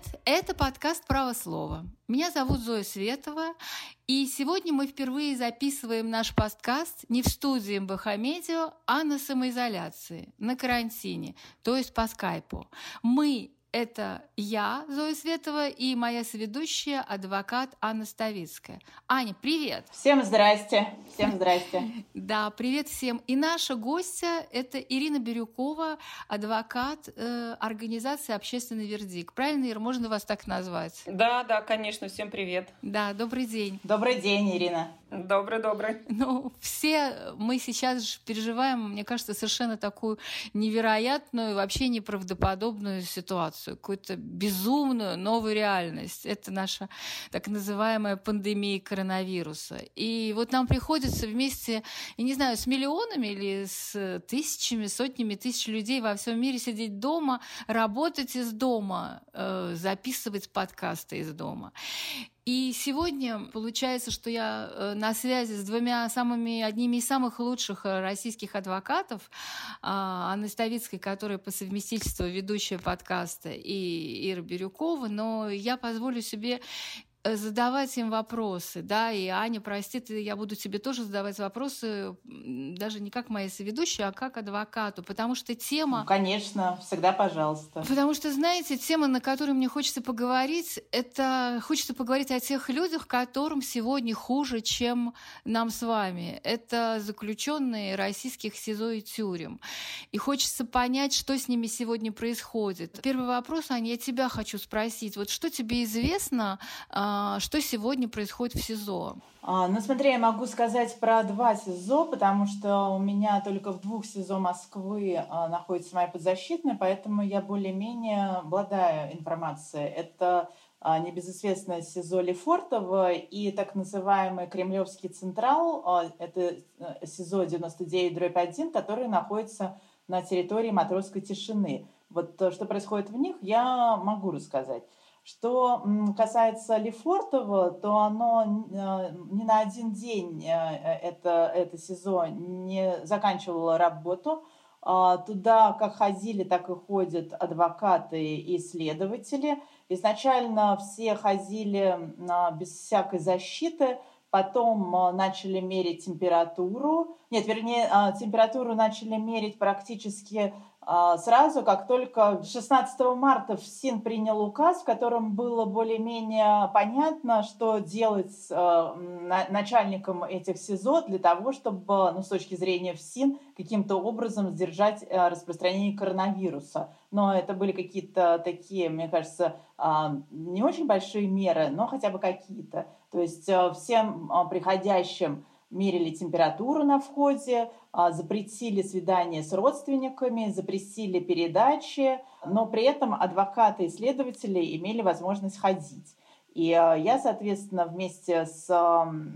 Привет! Это подкаст «Право слова». Меня зовут Зоя Светова, и сегодня мы впервые записываем наш подкаст не в студии МБХ Медиа, а на самоизоляции, на карантине, то есть по скайпу. Мы это я, Зоя Светова, и моя соведущая, адвокат Анна Ставицкая. Аня, привет! Всем здрасте! Всем здрасте! Да, привет всем! И наша гостья – это Ирина Бирюкова, адвокат э, организации «Общественный вердикт». Правильно, Ира, можно вас так назвать? Да, да, конечно. Всем привет. Да, добрый день. Добрый день, Ирина. Добрый-добрый. Ну, все мы сейчас переживаем, мне кажется, совершенно такую невероятную, вообще неправдоподобную ситуацию, какую-то безумную новую реальность. Это наша так называемая пандемия коронавируса. И вот нам приходится вместе, я не знаю, с миллионами или с тысячами, сотнями тысяч людей во всем мире сидеть дома, работать из дома, э, записывать подкасты из дома. И сегодня получается, что я э, на связи с двумя самыми, одними из самых лучших э, российских адвокатов, а, Анной Ставицкой, которая по совместительству ведущая подкаста, и Ира Бирюкова, но я позволю себе задавать им вопросы, да, и Аня, прости, ты, я буду тебе тоже задавать вопросы, даже не как моей соведущей, а как адвокату, потому что тема... Ну, конечно, всегда пожалуйста. Потому что, знаете, тема, на которую мне хочется поговорить, это хочется поговорить о тех людях, которым сегодня хуже, чем нам с вами. Это заключенные российских СИЗО и тюрем. И хочется понять, что с ними сегодня происходит. Первый вопрос, Аня, я тебя хочу спросить. Вот что тебе известно а, что сегодня происходит в СИЗО? А, ну, смотри, я могу сказать про два СИЗО, потому что у меня только в двух СИЗО Москвы а, находится моя подзащитная, поэтому я более-менее обладаю информацией. Это небезызвестное СИЗО Лефортово и так называемый Кремлевский Централ, это э, СИЗО 99-1, который находится на территории Матросской тишины. Вот то, что происходит в них, я могу рассказать. Что касается Лефортово, то оно э, ни на один день э, это, это сезон не заканчивало работу. А, туда как ходили, так и ходят адвокаты и следователи. Изначально все ходили без всякой защиты, потом э, начали мерить температуру. Нет, вернее, температуру начали мерить практически сразу, как только 16 марта ФСИН принял указ, в котором было более-менее понятно, что делать с э, начальником этих СИЗО для того, чтобы, ну, с точки зрения ФСИН, каким-то образом сдержать э, распространение коронавируса. Но это были какие-то такие, мне кажется, а, не очень большие меры, но хотя бы какие-то. То есть всем приходящим мерили температуру на входе, а, запретили свидания с родственниками, запретили передачи, но при этом адвокаты и следователи имели возможность ходить. И а, я, соответственно, вместе с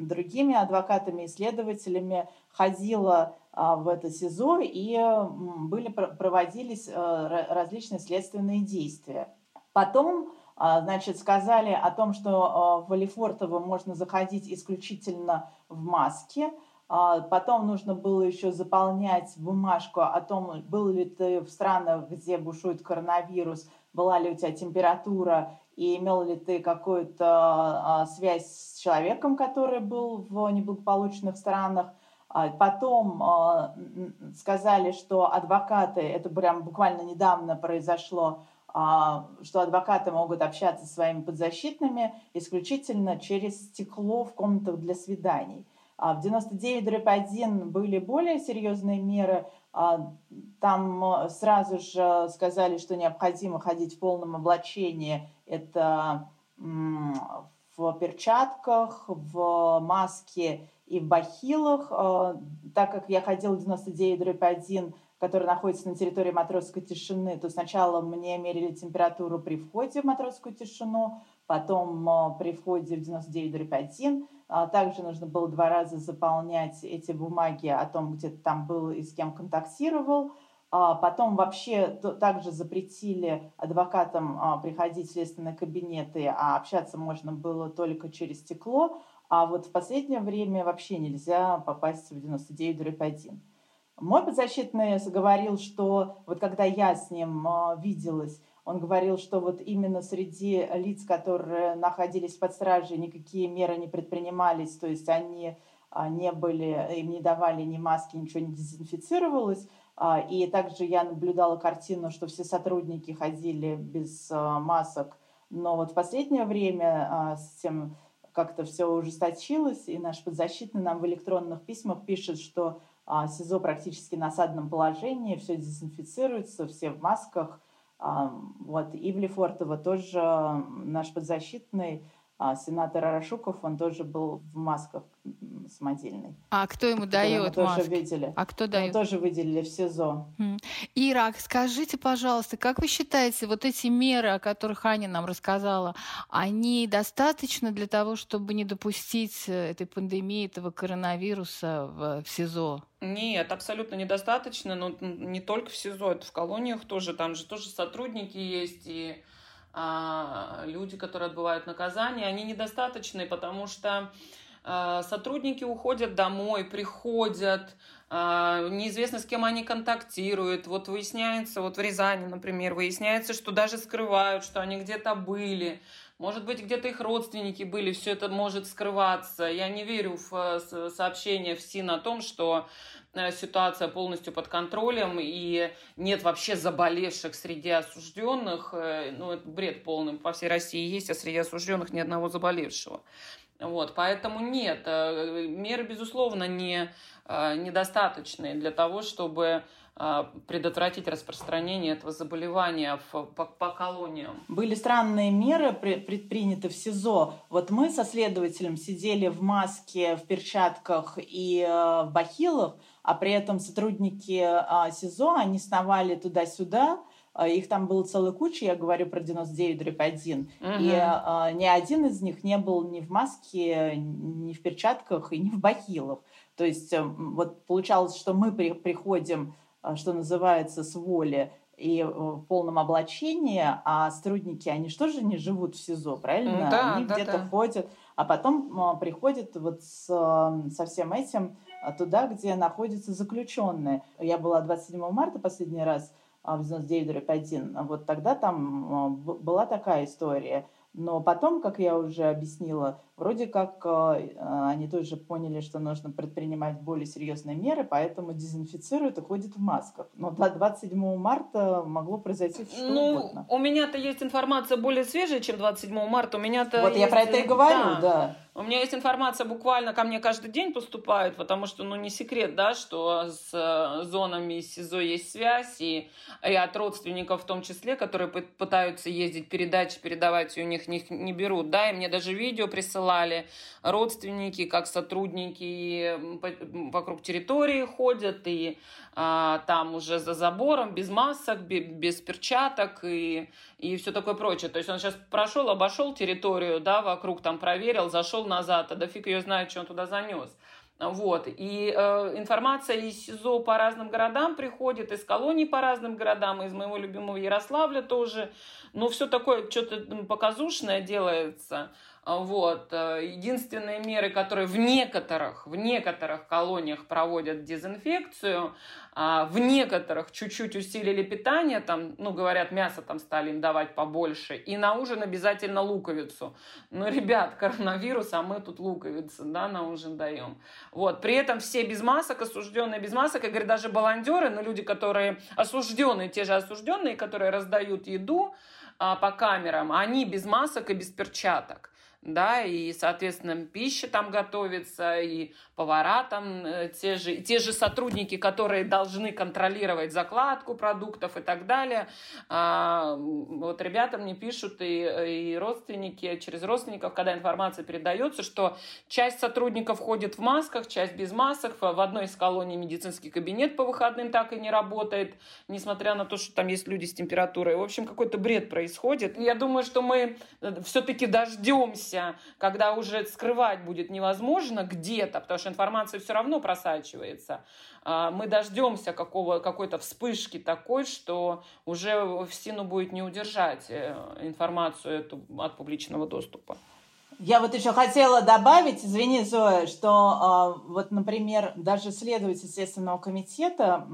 другими адвокатами и следователями ходила а, в это СИЗО, и были, проводились различные следственные действия. Потом а, значит, сказали о том, что а, в Алифортово можно заходить исключительно в маске. А, потом нужно было еще заполнять бумажку о том, был ли ты в странах, где бушует коронавирус, была ли у тебя температура и имел ли ты какую-то связь с человеком, который был в неблагополучных странах. Потом сказали, что адвокаты, это прям буквально недавно произошло, а, что адвокаты могут общаться со своими подзащитными исключительно через стекло в комнатах для свиданий. А в 99-1 были более серьезные меры. А, там э, сразу же сказали, что необходимо ходить в полном облачении. Это в перчатках, в маске и в бахилах. Так как я ходила в 99-1, который находится на территории Матросской тишины, то сначала мне мерили температуру при входе в Матросскую тишину, потом а, при входе в 99-1. А, также нужно было два раза заполнять эти бумаги о том, где ты там был и с кем контактировал. А, потом вообще также запретили адвокатам приходить в следственные кабинеты, а общаться можно было только через стекло. А вот в последнее время вообще нельзя попасть в 99-1. Мой подзащитный говорил, что вот когда я с ним а, виделась, Он говорил, что вот именно среди лиц, которые находились под стражей, никакие меры не предпринимались, то есть они а, не были, им не давали ни маски, ничего не дезинфицировалось. А, и также я наблюдала картину, что все сотрудники ходили без а, масок. Но вот в последнее время с тем как-то все ужесточилось, и наш подзащитный нам в электронных письмах пишет, что СИЗО практически на осадном положении, все дезинфицируется, все в масках. Вот. И в Лефортово тоже наш подзащитный а сенатор Арашуков, он тоже был в масках самодельной. А кто ему дает мы маски? тоже видели. А кто дает? Мы тоже выделили в СИЗО. Ира, скажите, пожалуйста, как вы считаете, вот эти меры, о которых Аня нам рассказала, они достаточно для того, чтобы не допустить э, этой пандемии, этого коронавируса в, в СИЗО? Нет, абсолютно недостаточно, но не только в СИЗО, это в колониях тоже, там же тоже сотрудники есть, и люди, которые отбывают наказание, они недостаточны, потому что а, сотрудники уходят домой, приходят, а, неизвестно, с кем они контактируют. Вот выясняется, вот в Рязани, например, выясняется, что даже скрывают, что они где-то были. Может быть, где-то их родственники были, все это может скрываться. Я не верю в э, сообщение в СИН о том, что Э, ситуация полностью под контролем и нет вообще заболевших среди осужденных. Э, ну, это бред полный. По всей России есть, а среди осужденных ни одного заболевшего. Вот, поэтому нет, меры, безусловно, не, недостаточные для того, чтобы предотвратить распространение этого заболевания в, по, по колониям. Были странные меры предприняты в СИЗО. Вот мы со следователем сидели в маске, в перчатках и в бахилах, а при этом сотрудники а, СИЗО, они сновали туда-сюда, а, их там было целая куча, я говорю про 99 дробь 1. Угу. И а, ни один из них не был ни в маске, ни в перчатках и ни в бахилах. То есть э, вот получалось, что мы при, приходим, а, что называется, с воли и в полном облачении, а сотрудники, они что же не живут в СИЗО, правильно? Да, они да, где-то да. ходят, а потом приходят вот с, со всем этим а туда, где находятся заключенные. Я была 27 марта последний раз в 99-1. Вот тогда там а, была такая история. Но потом, как я уже объяснила, вроде как э, они тоже поняли, что нужно предпринимать более серьезные меры, поэтому дезинфицируют и ходят в масках. Но до 27 марта могло произойти что ну, угодно. У меня-то есть информация более свежая, чем 27 марта. У меня-то вот есть... я про это и говорю, да. да. У меня есть информация, буквально ко мне каждый день поступает, потому что, ну, не секрет, да, что с э, зонами СИЗО есть связь, и, от родственников в том числе, которые пытаются ездить, передачи передавать, и у них, них не берут, да, и мне даже видео присылали родственники, как сотрудники вокруг территории ходят, и а, там уже за забором, без масок, без, перчаток и, и все такое прочее. То есть он сейчас прошел, обошел территорию, да, вокруг там проверил, зашел назад, а да ее знает, что он туда занес. Вот. И э, информация из СИЗО по разным городам приходит, из колоний по разным городам, из моего любимого Ярославля тоже. Ну, все такое что-то показушное делается. А, вот. Э, единственные меры, которые в некоторых, в некоторых колониях проводят дезинфекцию, а в некоторых чуть-чуть усилили питание, там, ну, говорят, мясо там стали им давать побольше, и на ужин обязательно луковицу. Ну, ребят, коронавирус, а мы тут луковицы, да, на ужин даем. Вот, при этом все без масок, осужденные без масок, я говорю, даже баландеры, но люди, которые осужденные, те же осужденные, которые раздают еду а, по камерам, они без масок и без перчаток да, и, соответственно, пища там готовится, и повара там, э, те же, те же сотрудники, которые должны контролировать закладку продуктов и так далее. А, вот ребята мне пишут, и, и родственники, через родственников, когда информация передается, что часть сотрудников ходит в масках, часть без масок, в одной из колоний медицинский кабинет по выходным так и не работает, несмотря на то, что там есть люди с температурой. В общем, какой-то бред происходит. Я думаю, что мы э, все-таки дождемся дождемся, когда уже скрывать будет невозможно где-то, потому что информация все равно просачивается, а, мы дождемся какого, какой-то вспышки такой, что уже в стену будет не удержать э, информацию эту от публичного доступа. Я вот еще хотела добавить, извини, Зоя, что э, вот, например, даже следователь Следственного комитета,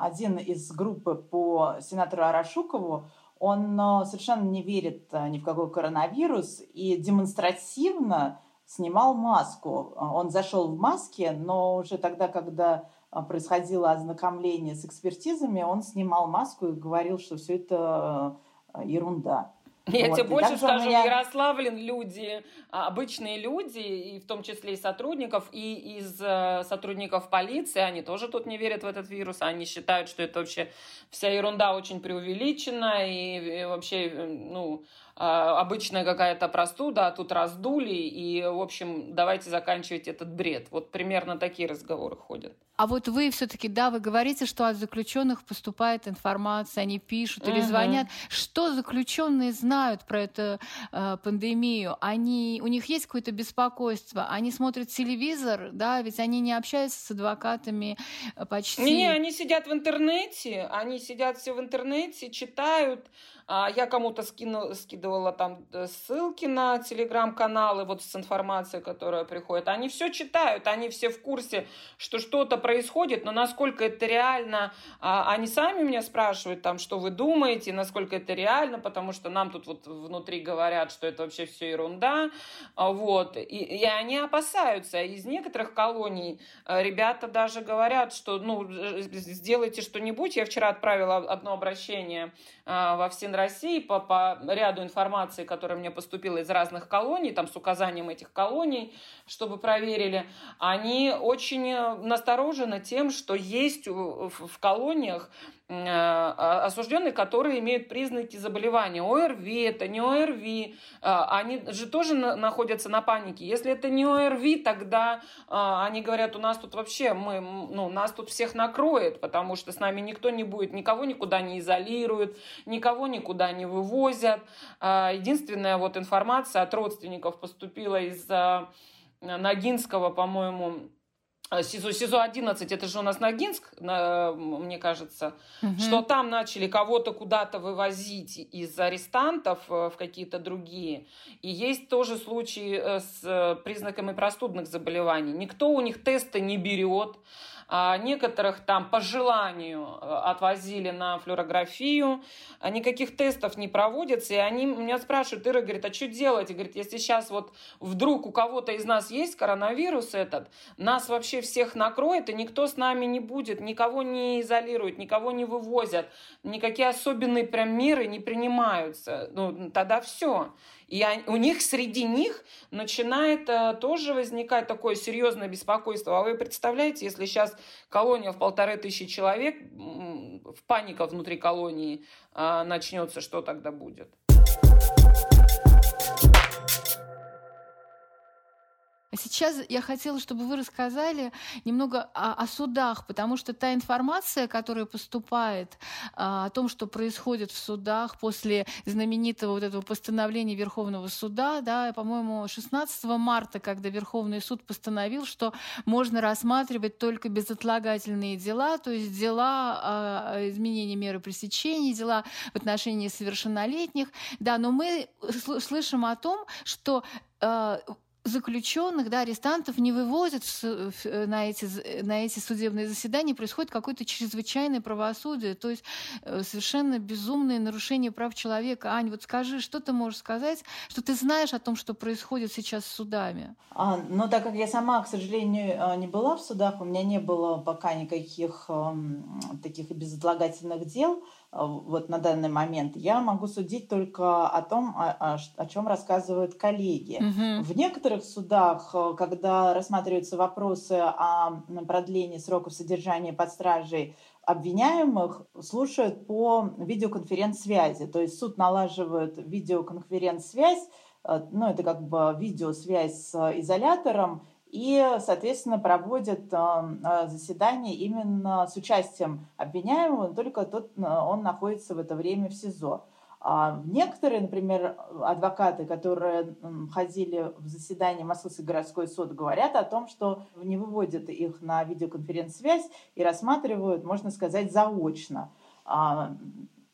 один из группы по сенатору Арашукову, он совершенно не верит ни в какой коронавирус и демонстративно снимал маску. Он зашел в маске, но уже тогда, когда происходило ознакомление с экспертизами, он снимал маску и говорил, что все это ерунда. Я вот. тебе больше скажу, меня... в Ярославле люди, а, обычные люди, и в том числе и сотрудников, и из э, сотрудников полиции, они тоже тут не верят в этот вирус, они считают, что это вообще вся ерунда очень преувеличена, и, и вообще, э, ну, обычная какая-то простуда, а тут раздули, и, в общем, давайте заканчивать этот бред. Вот примерно такие разговоры ходят. А вот вы все-таки, да, вы говорите, что от заключенных поступает информация, они пишут или угу. звонят. Что заключенные знают про эту э, пандемию? Они, у них есть какое-то беспокойство? Они смотрят телевизор, да, ведь они не общаются с адвокатами э, почти. Не, они сидят в интернете, они сидят все в интернете, читают, а я кому-то скину, скидывала там э, ссылки на телеграм-каналы вот с информацией, которая приходит. Они все читают, они все в курсе, что что-то происходит, но насколько это реально, а, они сами меня спрашивают там, что вы думаете, насколько это реально, потому что нам тут вот внутри говорят, что это вообще все ерунда, а, вот, и, и они опасаются. Из некоторых колоний э, ребята даже говорят, что, ну, сделайте что-нибудь. Я вчера отправила одно обращение а, во все России по, по ряду информации, которая мне поступила из разных колоний, там с указанием этих колоний, чтобы проверили, они очень насторожены тем, что есть в колониях осужденные, которые имеют признаки заболевания. ОРВИ это не ОРВИ. А, они же тоже находятся на панике. Если это не ОРВИ, тогда а, они говорят, у нас тут вообще, мы, ну, нас тут всех накроет, потому что с нами никто не будет, никого никуда не изолируют, никого никуда не вывозят. Единственная вот информация от родственников поступила из Ногинского, по-моему, а, СИЗО, СИЗО 11, это же у нас Ногинск, мне кажется, угу. что там начали кого-то куда-то вывозить из арестантов э, в какие-то другие. И есть тоже случаи э, с э, признаками простудных заболеваний. Никто у них тесты не берет. А некоторых там по желанию э, отвозили на флюорографию, а никаких тестов не проводятся, и они меня спрашивают, Ира, говорит, а что делать? И говорит, если сейчас вот вдруг у кого-то из нас есть коронавирус этот, нас вообще всех накроет, и никто с нами не будет, никого не изолируют, никого не вывозят, никакие особенные прям меры не принимаются. Ну, тогда все. И у них среди них начинает э, тоже возникать такое серьезное беспокойство. А вы представляете, если сейчас колония в полторы тысячи человек, в паника внутри колонии э, начнется, что тогда будет? А сейчас я хотела, чтобы вы рассказали немного о, о судах, потому что та информация, которая поступает а, о том, что происходит в судах после знаменитого вот этого постановления Верховного суда, да, по-моему, 16 марта, когда Верховный суд постановил, что можно рассматривать только безотлагательные дела, то есть дела о изменении меры пресечения, дела в отношении совершеннолетних, да, но мы слышим о том, что а, заключенных, да, арестантов не вывозят в, на, эти, на эти судебные заседания, происходит какое-то чрезвычайное правосудие, то есть э, совершенно безумное нарушение прав человека. Ань, вот скажи, что ты можешь сказать, что ты знаешь о том, что происходит сейчас с судами? А, ну, так как я сама, к сожалению, э, не была в судах, у меня не было пока никаких э, таких безотлагательных дел, Э, вот на данный момент, я могу судить только о том, о, о, о чем рассказывают коллеги. Угу. В некоторых судах, э, когда рассматриваются вопросы о продлении сроков содержания под стражей обвиняемых, слушают по видеоконференц-связи. То есть суд налаживает видеоконференц-связь, э, ну это как бы видеосвязь с изолятором, и, соответственно, проводят а, заседание именно с участием обвиняемого, только тот, а, он находится в это время в СИЗО. А некоторые, например, адвокаты, которые ходили в заседание Московской городской суд, говорят о том, что не выводят их на видеоконференц-связь и рассматривают, можно сказать, заочно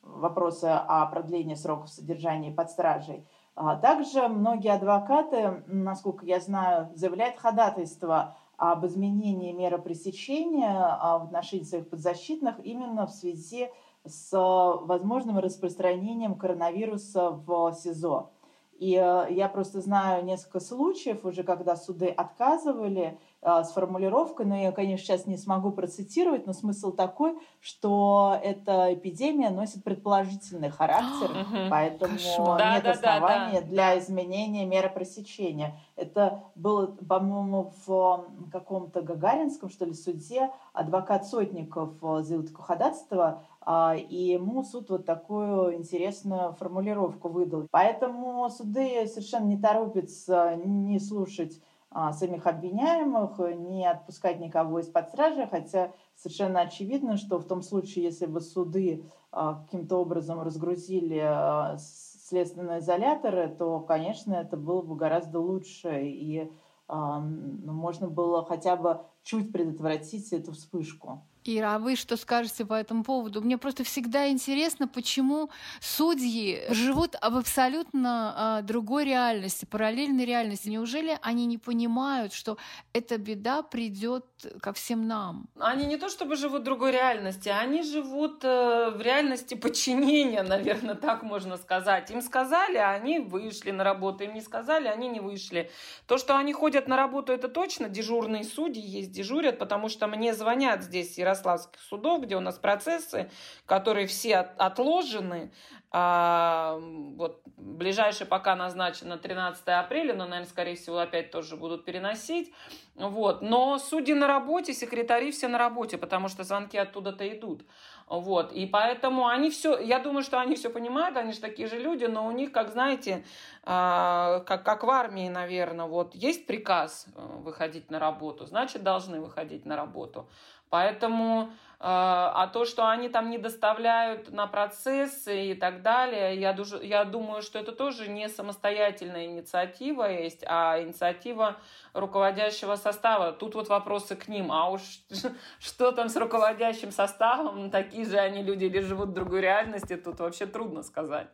вопросы о продлении сроков содержания под стражей. А также многие адвокаты, насколько я знаю, заявляют ходатайство об изменении меры пресечения а, в отношении своих подзащитных именно в связи с возможным распространением коронавируса в СИЗО. И э, я просто знаю несколько случаев уже, когда суды отказывали э, с формулировкой, но я, конечно, сейчас не смогу процитировать, но смысл такой, что эта эпидемия носит предположительный характер, поэтому нет оснований для изменения меры пресечения. Это было, по-моему, в каком-то Гагаринском, что ли, суде адвокат Сотников э, заявил такое ходатайство, а, и ему суд вот такую интересную формулировку выдал. Поэтому суды совершенно не торопятся не слушать а, самих обвиняемых, не отпускать никого из-под стражи, хотя совершенно очевидно, что в том случае, если бы суды а, каким-то образом разгрузили следственные изоляторы, то, конечно, это было бы гораздо лучше, и ну, можно было хотя бы чуть предотвратить эту вспышку. Ира, а вы что скажете по этому поводу? Мне просто всегда интересно, почему судьи живут в абсолютно а, другой реальности, параллельной реальности. Неужели они не понимают, что эта беда придет ко всем нам? Они не то чтобы живут в другой реальности, они живут э, в реальности подчинения, наверное, так можно сказать. Им сказали, а они вышли на работу, им не сказали, они не вышли. То, что они ходят на работу, это точно. Дежурные судьи есть, дежурят, потому что мне звонят здесь и ярославских судов, где у нас процессы, которые все отложены. А, вот, ближайший пока назначено 13 апреля, но, наверное, скорее всего, опять тоже будут переносить. Вот. Но судьи на работе, секретари все на работе, потому что звонки оттуда-то идут. Вот. И поэтому они все, я думаю, что они все понимают, они же такие же люди, но у них, как знаете, а, как, как в армии, наверное, вот есть приказ э, выходить на работу, значит, должны выходить на работу. Поэтому, э, а то, что они там не доставляют на процессы и так далее, я, я думаю, что это тоже не самостоятельная инициатива есть, а инициатива руководящего состава. Тут вот вопросы к ним. А уж что там с руководящим составом, такие же они люди или живут в другой реальности, тут вообще трудно сказать.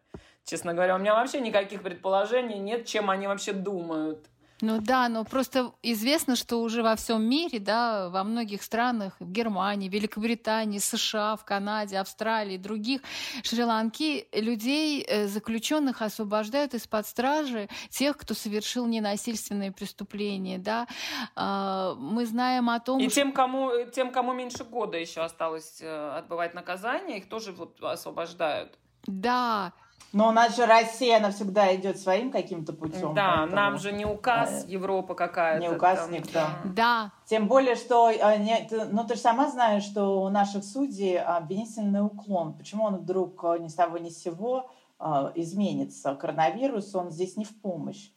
Честно говоря, у меня вообще никаких предположений нет, чем они вообще думают. Ну да, но просто известно, что уже во всем мире, да, во многих странах, в Германии, Великобритании, США, в Канаде, Австралии, других, Шри-Ланки, людей, э, заключенных освобождают из-под стражи тех, кто совершил ненасильственные преступления, да. А, мы знаем о том, И что... тем, кому, тем, кому меньше года еще осталось э, отбывать наказание, их тоже вот освобождают. Да, но у нас же Россия, она всегда идет своим каким-то путем. Да, поэтому... нам же не указ. Европа какая-то. Не указ там. никто. Да. Тем более, что, а, ну ты же сама знаешь, что у наших судей обвинительный уклон. Почему он вдруг а, ни с того ни с сего а, изменится? Коронавирус, он здесь не в помощь.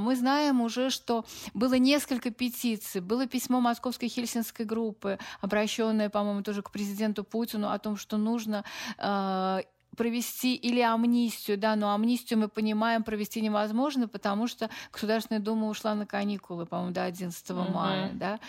Мы знаем уже, что было несколько петиций. Было письмо Московской хельсинской группы, обращенное, по-моему, тоже к президенту Путину о том, что нужно э, провести или амнистию, да, но амнистию мы понимаем провести невозможно, потому что Государственная Дума ушла на каникулы, по-моему, до 11 угу. мая, да.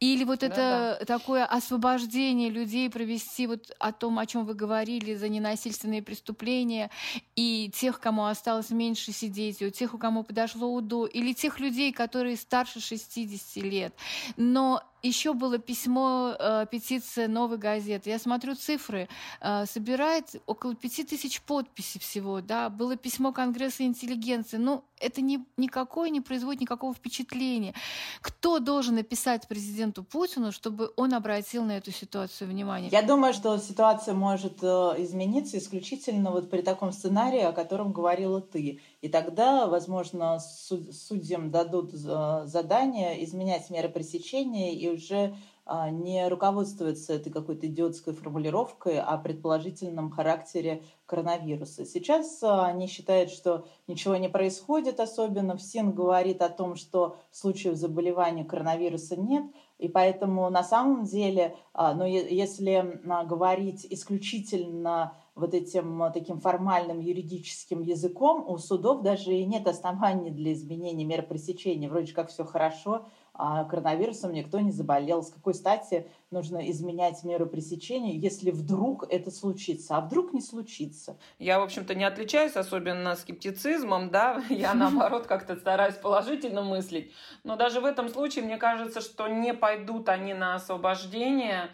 Или вот это да. такое освобождение людей провести вот о том, о чем вы говорили, за ненасильственные преступления, и тех, кому осталось меньше сидеть, у тех, у кому подошло УДО, или тех людей, которые старше 60 лет. Но еще было письмо, э, петиция «Новой газеты». Я смотрю цифры. Э, собирает около пяти тысяч подписей всего. Да? Было письмо Конгресса интеллигенции. Ну, это не, никакое не производит никакого впечатления. Кто должен написать президенту Путину, чтобы он обратил на эту ситуацию внимание? Я думаю, что ситуация может э, измениться исключительно вот при таком сценарии, о котором говорила ты. И тогда, возможно, судьям дадут э, задание изменять меры пресечения и уже а, не руководствуется этой какой-то идиотской формулировкой о предположительном характере коронавируса. Сейчас а, они считают, что ничего не происходит особенно. ВСИН говорит о том, что случаев заболевания коронавируса нет, и поэтому на самом деле, ну, если говорить исключительно вот этим таким формальным юридическим языком, у судов даже и нет оснований для изменения мер пресечения. Вроде как все хорошо, а коронавирусом никто не заболел. С какой стати нужно изменять меру пресечения, если вдруг это случится? А вдруг не случится? Я, в общем-то, не отличаюсь особенно скептицизмом, да, я, наоборот, как-то стараюсь положительно мыслить. Но даже в этом случае, мне кажется, что не пойдут они на освобождение,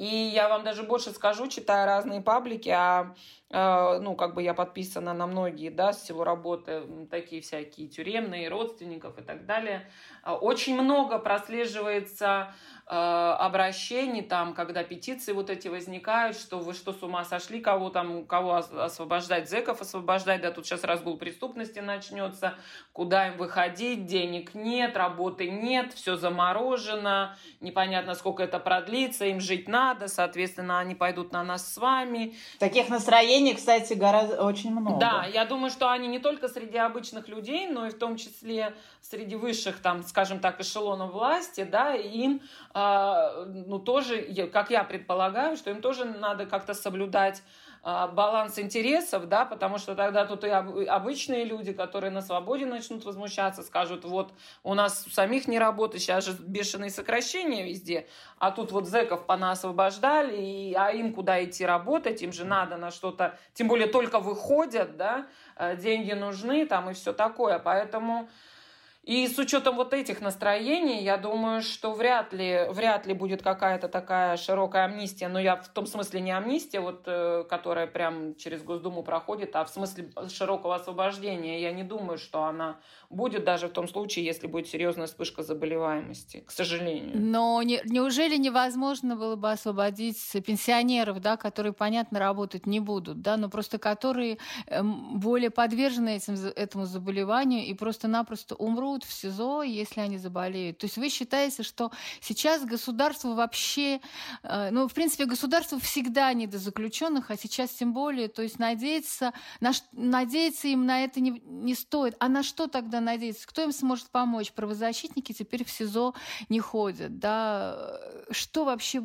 и я вам даже больше скажу, читая разные паблики, а ну, как бы я подписана на многие, да, с всего работы, такие всякие тюремные, родственников и так далее. А, очень много прослеживается Э, обращений, там, когда петиции вот эти возникают, что вы что, с ума сошли, кого там, кого освобождать, зеков освобождать, да, тут сейчас разгул преступности начнется, куда им выходить, денег нет, работы нет, все заморожено, непонятно, сколько это продлится, им жить надо, соответственно, они пойдут на нас с вами. Таких настроений, кстати, гораздо очень много. Да, я думаю, что они не только среди обычных людей, но и в том числе среди высших, там, скажем так, эшелонов власти, да, им а, ну, тоже, как я предполагаю, что им тоже надо как-то соблюдать баланс интересов, да, потому что тогда тут и обычные люди, которые на свободе начнут возмущаться, скажут, вот у нас самих не работает, сейчас же бешеные сокращения везде, а тут вот зэков освобождали, и, а им куда идти работать, им же надо на что-то, тем более только выходят, да, а, деньги нужны там и все такое, поэтому и с учетом вот этих настроений, я думаю, что вряд ли, вряд ли будет какая-то такая широкая амнистия. Но я в том смысле не амнистия, вот, э, которая прям через Госдуму проходит, а в смысле широкого освобождения. Я не думаю, что она будет даже в том случае, если будет серьезная вспышка заболеваемости, к сожалению. Но не, неужели невозможно было бы освободить пенсионеров, да, которые, понятно, работать не будут, да, но просто которые эм, более подвержены этим, этому заболеванию и просто-напросто умрут в СИЗО, если они заболеют. То есть вы считаете, что сейчас государство вообще, э, ну, в принципе, государство всегда не до заключенных, а сейчас тем более, то есть надеяться, на, надеяться им на это не, не стоит. А на что тогда надеяться? Кто им сможет помочь? Правозащитники теперь в СИЗО не ходят. Да? Что вообще,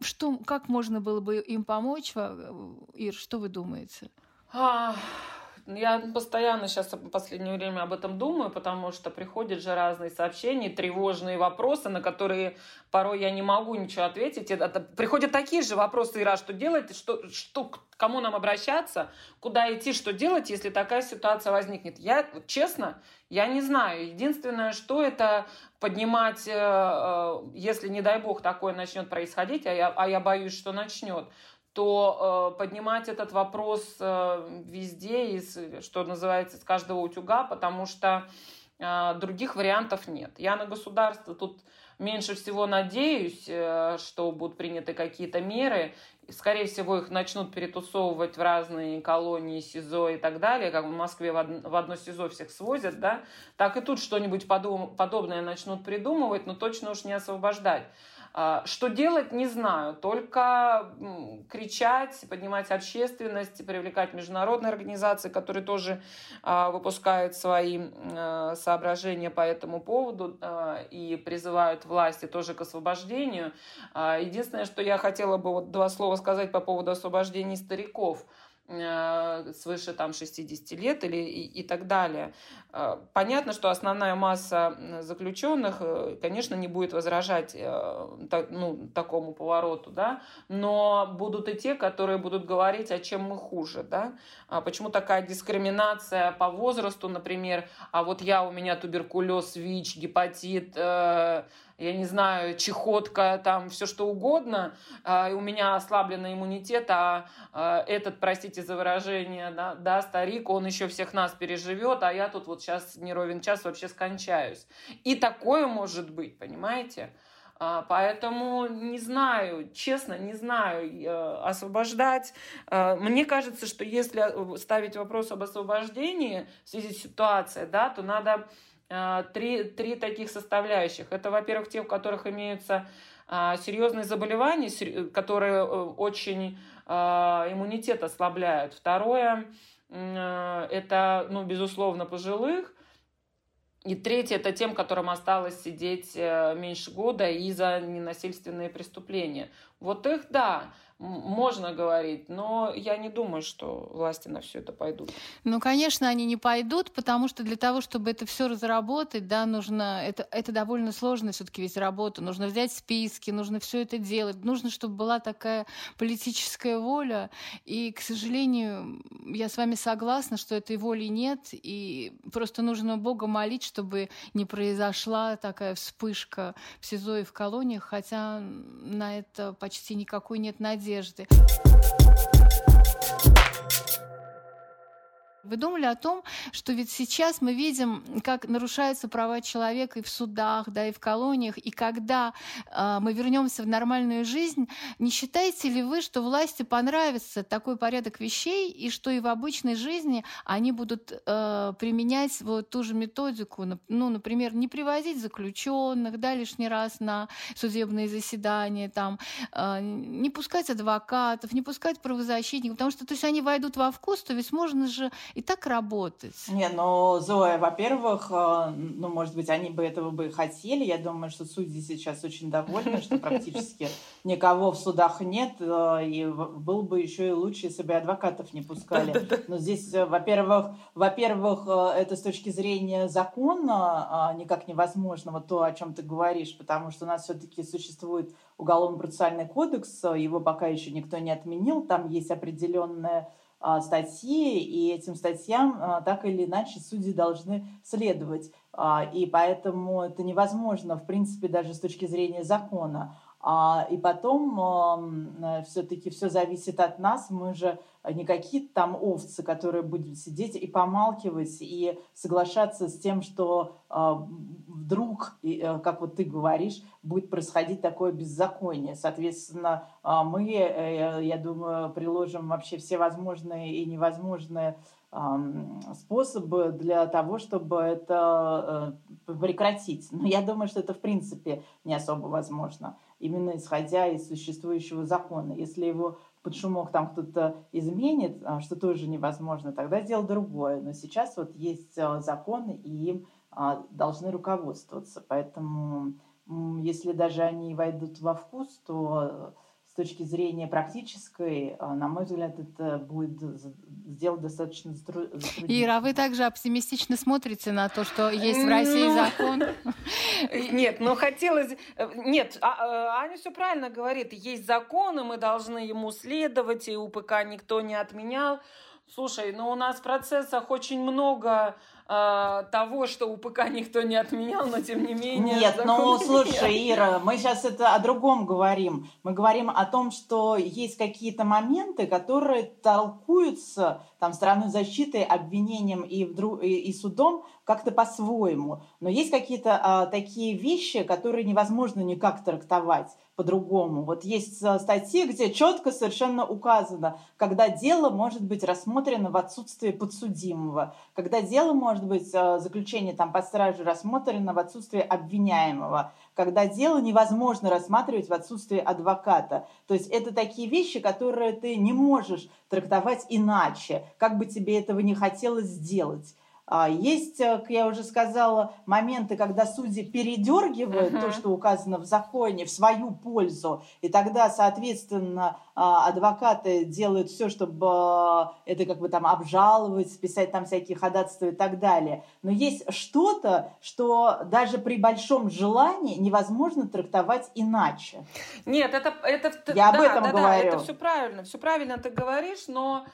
что, как можно было бы им помочь? Ир, что вы думаете? Я постоянно сейчас в последнее время об этом думаю, потому что приходят же разные сообщения, тревожные вопросы, на которые порой я не могу ничего ответить. Это, приходят такие же вопросы, Ира, что делать, что, что, кому нам обращаться, куда идти, что делать, если такая ситуация возникнет. Я, честно, я не знаю. Единственное, что это поднимать, э, э, если, не дай бог, такое начнет происходить, а я, а я боюсь, что начнет, то э, поднимать этот вопрос э, везде, из, что называется, с каждого утюга, потому что э, других вариантов нет. Я на государство тут меньше всего надеюсь, э, что будут приняты какие-то меры. Скорее всего, их начнут перетусовывать в разные колонии, СИЗО и так далее, как в Москве в одно СИЗО всех свозят, да, так и тут что-нибудь подобное начнут придумывать, но точно уж не освобождать. А, что делать, не знаю. Только кричать, поднимать общественность, привлекать международные организации, которые тоже а, выпускают свои а, соображения по этому поводу и призывают власти тоже к освобождению. Единственное, что я хотела бы вот два слова сказать по поводу освобождения стариков – Э, свыше там 60 лет или и, и так далее. Э, понятно, что основная масса заключенных, э, конечно, не будет возражать ну, такому повороту, да, но будут и те, которые будут говорить, а чем мы хуже, да, а почему такая дискриминация по возрасту, например, а вот я, у меня туберкулез, ВИЧ, гепатит, я не знаю, чехотка, там все что угодно, э, у меня ослабленный иммунитет, а э, этот, простите за выражение, да, да, старик, он еще всех нас переживет, а я тут вот сейчас не ровен час вообще скончаюсь. И такое может быть, понимаете? А, поэтому не знаю, честно, не знаю, э, освобождать. Э, мне кажется, что если ставить вопрос об освобождении в связи с ситуацией, да, то надо а, три, три таких составляющих. Это, во-первых, те, у которых имеются а, серьезные заболевания, которые э, очень а, иммунитет ослабляют. Второе, это, ну, безусловно, пожилых. И третье, это тем, которым осталось сидеть э, меньше года и за ненасильственные преступления. Вот их, да, можно говорить, но я не думаю, что власти на все это пойдут. Ну, конечно, они не пойдут, потому что для того, чтобы это все разработать, да, нужно, это, это довольно сложно все-таки ведь работа, нужно взять списки, нужно все это делать, нужно, чтобы была такая политическая воля, и, к сожалению, я с вами согласна, что этой воли нет, и просто нужно Бога молить, чтобы не произошла такая вспышка в СИЗО и в колониях, хотя на это почти никакой нет надежды надежды. Вы думали о том, что ведь сейчас мы видим, как нарушаются права человека и в судах, да, и в колониях, и когда э, мы вернемся в нормальную жизнь, не считаете ли вы, что власти понравится такой порядок вещей, и что и в обычной жизни они будут э, применять вот ту же методику, ну, например, не привозить заключенных, да, лишний раз на судебные заседания, там, э, не пускать адвокатов, не пускать правозащитников, потому что, то есть они войдут во вкус, то ведь можно же и так работать. Не, ну, Зоя, во-первых, э, ну, может быть, они бы этого бы хотели. Я думаю, что судьи сейчас очень довольны, что практически никого в судах нет. Э, и было бы еще и лучше, если бы адвокатов не пускали. Но здесь, э, во-первых, во-первых, это с точки зрения закона никак невозможно, вот то, о чем ты говоришь, потому что у нас все-таки существует уголовно-процессуальный кодекс, его пока еще никто не отменил, там есть определенная а, статьи, и этим статьям а, так или иначе судьи должны следовать. А, и поэтому это невозможно, в принципе, даже с точки зрения закона. И потом все-таки все зависит от нас. Мы же не какие-то там овцы, которые будут сидеть и помалкивать, и соглашаться с тем, что вдруг, э, как вот ты говоришь, будет происходить такое беззаконие. Соответственно, а, мы, э, я думаю, приложим вообще все возможные и невозможные способы для того, чтобы это э, прекратить. Но я думаю, что это в принципе не особо возможно, именно исходя из существующего закона. Если его под шумок там кто-то изменит, а, что тоже невозможно, тогда дело другое. Но сейчас вот есть законы, и им а, должны руководствоваться. Поэтому если даже они войдут во вкус, то точки зрения практической, а, на мой взгляд, это будет сделать достаточно затруднительно. Ира, а вы также оптимистично смотрите на то, что есть в России ну, закон? Нет, но хотелось... Нет, а, Аня все правильно говорит. Есть закон, и мы должны ему следовать, и УПК никто не отменял. Слушай, ну у нас в процессах очень много э, того, что у ПК никто не отменял, но тем не менее... Нет, ну слушай, Ира, мы сейчас это о другом говорим. Мы говорим о том, что есть какие-то моменты, которые толкуются там стороной защиты, обвинением и, вдруг, и, и судом как-то по-своему. Но есть какие-то а, такие вещи, которые невозможно никак трактовать по-другому. Вот есть а, статьи, где четко совершенно указано, когда дело может быть рассмотрено в отсутствии подсудимого, когда дело может быть, а, заключение там под стражей рассмотрено в отсутствии обвиняемого, когда дело невозможно рассматривать в отсутствии адвоката. То есть это такие вещи, которые ты не можешь трактовать иначе, как бы тебе этого не хотелось сделать. А есть, э, как я уже сказала, моменты, когда судьи передергивают uh-huh. то, что указано в законе, в свою пользу, и тогда, соответственно, адвокаты делают все, чтобы э, это как бы там обжаловать, писать там всякие ходатайства и так далее. Но есть что-то, что даже при большом желании невозможно трактовать иначе. Нет, это... это я да, об этом да, говорю. Да, это все правильно, все правильно ты говоришь, но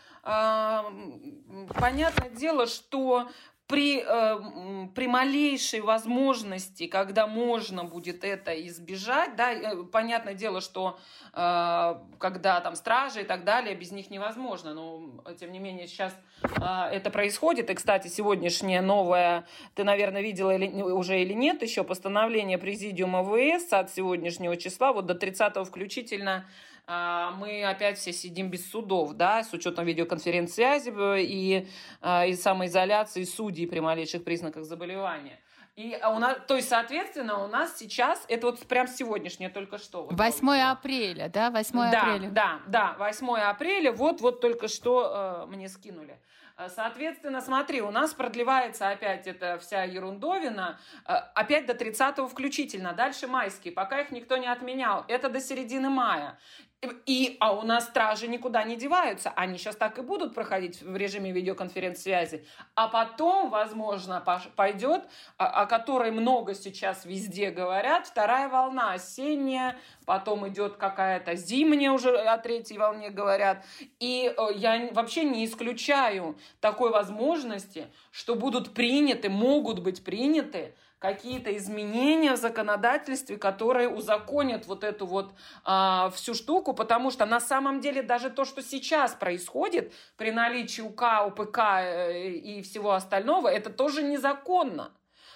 понятное дело, что при, э, при малейшей возможности, когда можно будет это избежать, да, э, понятное дело, что э, когда там стражи и так далее, без них невозможно, но тем не менее сейчас э, это происходит. И, кстати, сегодняшнее новое, ты, наверное, видела или, уже или нет, еще постановление Президиума ВС от сегодняшнего числа, вот до 30 включительно, мы опять все сидим без судов, да, с учетом видеоконференц-связи э, и, а, и самоизоляции судей при малейших признаках заболевания. И у нас, то есть, соответственно, у нас сейчас, это вот прям сегодняшнее только что. Вот 8 вот. апреля, да, 8 да, апреля. Да, да, 8 апреля, вот, вот только что э, мне скинули. Э, соответственно, смотри, у нас продлевается опять эта вся ерундовина, э, опять до 30 включительно, дальше майские, пока их никто не отменял, это до середины мая. И, а у нас стражи никуда не деваются. Они сейчас так и будут проходить в режиме видеоконференц-связи. А потом, возможно, пойдет, о, о которой много сейчас везде говорят, вторая волна осенняя, потом идет какая-то зимняя уже о третьей волне говорят. И э, я вообще не исключаю такой возможности, что будут приняты, могут быть приняты какие-то изменения в законодательстве, которые узаконят вот эту вот а, всю штуку, потому что на самом деле даже то, что сейчас происходит при наличии УК, УПК э, и всего остального, это тоже незаконно.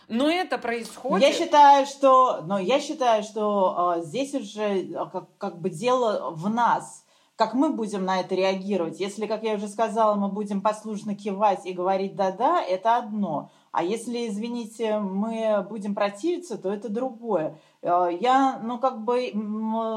Но это происходит. Я считаю, что, но я считаю, что э, здесь уже а, как, как бы дело в нас как мы будем на это реагировать. Если, как я уже сказала, мы будем послушно кивать и говорить «да-да», это одно. А если, извините, мы будем противиться, то это другое. Э, я, ну, как бы,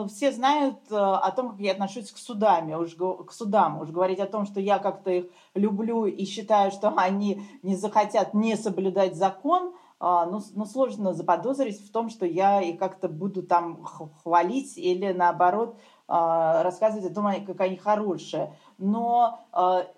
все знают э, о том, как я отношусь к судам, уж, к судам. Уж говорить о том, что я как-то их люблю и считаю, что они не захотят не соблюдать закон, э, ну, ну, сложно заподозрить в том, что я и как-то буду там хвалить или, наоборот, рассказывать о том, как они хорошие. Но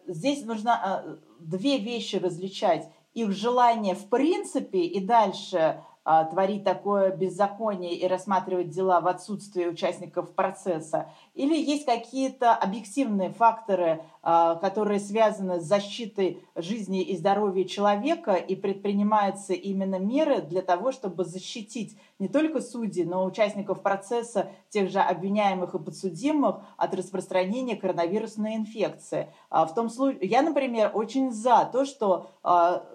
здесь нужно две вещи различать их желание в принципе и дальше а, творить такое беззаконие и рассматривать дела в отсутствии участников процесса? Или есть какие-то объективные факторы, а, которые связаны с защитой жизни и здоровья человека и предпринимаются именно меры для того, чтобы защитить не только судей, но и участников процесса, тех же обвиняемых и подсудимых от распространения коронавирусной инфекции? А, в том случае, я, например, очень за то, что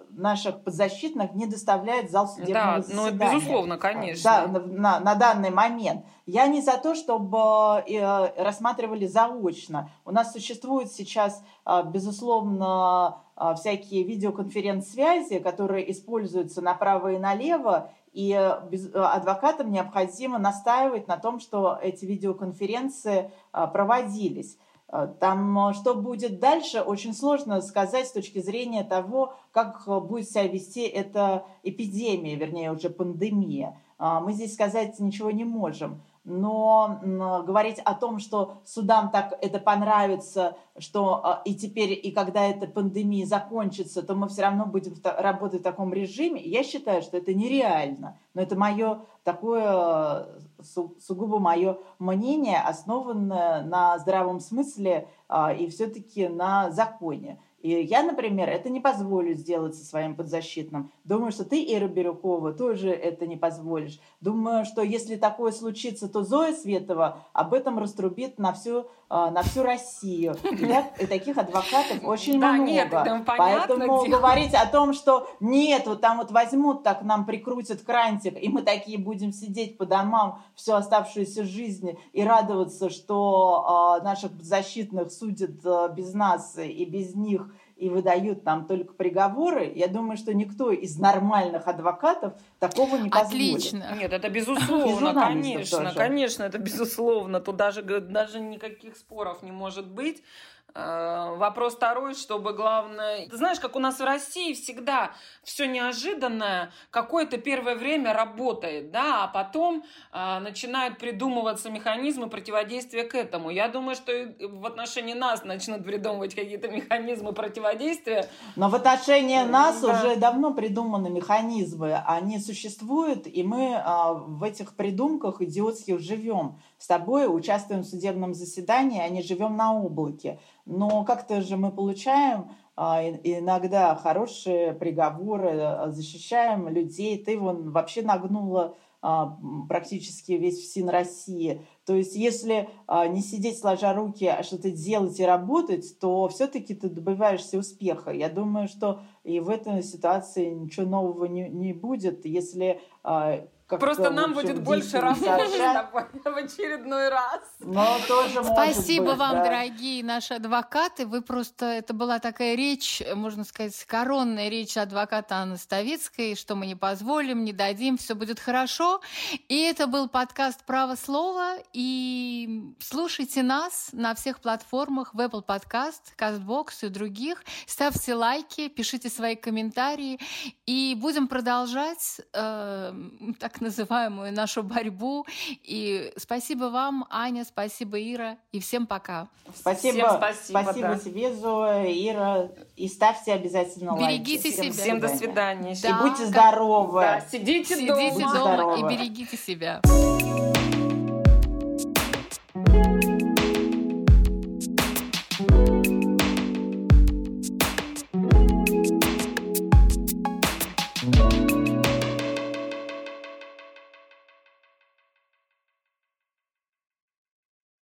наших подзащитных не доставляют в зал судебного да, заседания. Ну, безусловно, конечно. Да, на, на данный момент. Я не за то, чтобы э, рассматривали заочно. У нас существует сейчас, э, безусловно, э, всякие видеоконференц-связи, которые используются направо и налево, и адвокатам необходимо настаивать на том, что эти видеоконференции проводились. Э, там э, что будет дальше, очень сложно сказать с точки зрения того, как э, будет себя вести эта эпидемия, вернее уже пандемия. Мы здесь сказать ничего не можем но говорить о том, что судам так это понравится, что а, и теперь, и когда эта пандемия закончится, то мы все равно будем работать в таком режиме, я считаю, что это нереально. Но это мое такое, сугубо мое мнение, основанное на здравом смысле а, и все-таки на законе. И я, например, это не позволю сделать со своим подзащитным. Думаю, что ты, Ира Бирюкова, тоже это не позволишь. Думаю, что если такое случится, то Зоя Светова об этом раструбит на всю, на всю Россию. И, и таких адвокатов очень да, много. Нет, там Поэтому дело. говорить о том, что нет, вот там вот возьмут, так нам прикрутят крантик, и мы такие будем сидеть по домам всю оставшуюся жизнь и радоваться, что э, наших защитных судят э, без нас и без них, и выдают там только приговоры, я думаю, что никто из нормальных адвокатов такого не позволит. Отлично. Нет, это безусловно, конечно, тоже. конечно, это безусловно. Тут даже, даже никаких споров не может быть. Э, вопрос второй, чтобы главное... Ты знаешь, как у нас в России всегда все неожиданное какое-то первое время работает, да, а потом э, начинают придумываться механизмы противодействия к этому. Я думаю, что в отношении нас начнут придумывать какие-то механизмы противодействия. Но в отношении нас да. уже давно придуманы механизмы. Они существуют, и мы э, в этих придумках идиотских живем. С тобой участвуем в судебном заседании, а не живем на облаке но как-то же мы получаем а, иногда хорошие приговоры, а, защищаем людей. Ты вон вообще нагнула а, практически весь ФСИН России. То есть если не сидеть сложа руки, а что-то делать и работать, то все-таки ты добиваешься успеха. Я думаю, что и в этой ситуации ничего нового не, не будет, если как Просто нам будет больше работать в очередной раз. Но тоже Спасибо быть, вам, да. дорогие наши адвокаты. Вы просто... Это была такая речь, можно сказать, коронная речь адвоката Анны Ставицкой, что мы не позволим, не дадим, все будет хорошо. И это был подкаст «Право слова». И слушайте нас на всех платформах, в Apple Podcast, CastBox и других. Ставьте лайки, пишите свои комментарии. И будем продолжать э, так так называемую нашу борьбу. И спасибо вам, Аня, спасибо, Ира, и всем пока. Спасибо, всем спасибо, спасибо да. тебе, Зоя, Ира, и ставьте обязательно лайки. Берегите всем, себя. Всем до свидания. Да, и будьте здоровы. Да, сидите, сидите дома. дома и берегите себя.